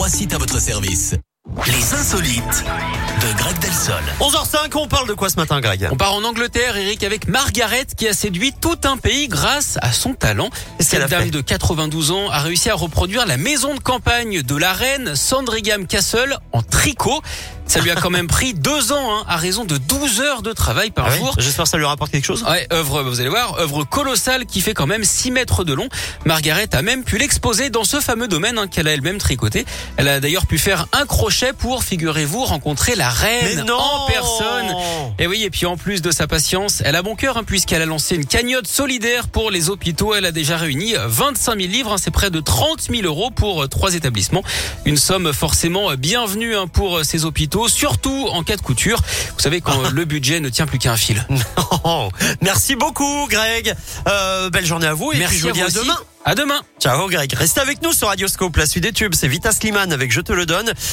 trois sites à votre service. Les insolites de Greg Delsol. 11h05, on parle de quoi ce matin, Greg? On part en Angleterre, Eric, avec Margaret qui a séduit tout un pays grâce à son talent. Cette dame fait? de 92 ans a réussi à reproduire la maison de campagne de la reine Sandringham Castle en tricot. Ça lui a quand même pris deux ans, hein, à raison de 12 heures de travail par Ah jour. J'espère que ça lui rapporte quelque chose. Ouais, œuvre, vous allez voir, œuvre colossale qui fait quand même 6 mètres de long. Margaret a même pu l'exposer dans ce fameux domaine hein, qu'elle a elle-même tricoté. Elle a d'ailleurs pu faire un crochet pour, figurez-vous, rencontrer la reine Mais non en personne. Et oui, et puis en plus de sa patience, elle a bon cœur hein, puisqu'elle a lancé une cagnotte solidaire pour les hôpitaux. Elle a déjà réuni 25 000 livres, hein, c'est près de 30 000 euros pour euh, trois établissements. Une somme forcément euh, bienvenue hein, pour euh, ces hôpitaux, surtout en cas de couture. Vous savez quand le budget ne tient plus qu'à un fil. Merci beaucoup, Greg. Euh, belle journée à vous et Merci puis je vous à vous demain. À demain. Ciao, Greg. Restez avec nous sur Radioscope, la suite des tubes. C'est Vita Slimane avec Je te le donne.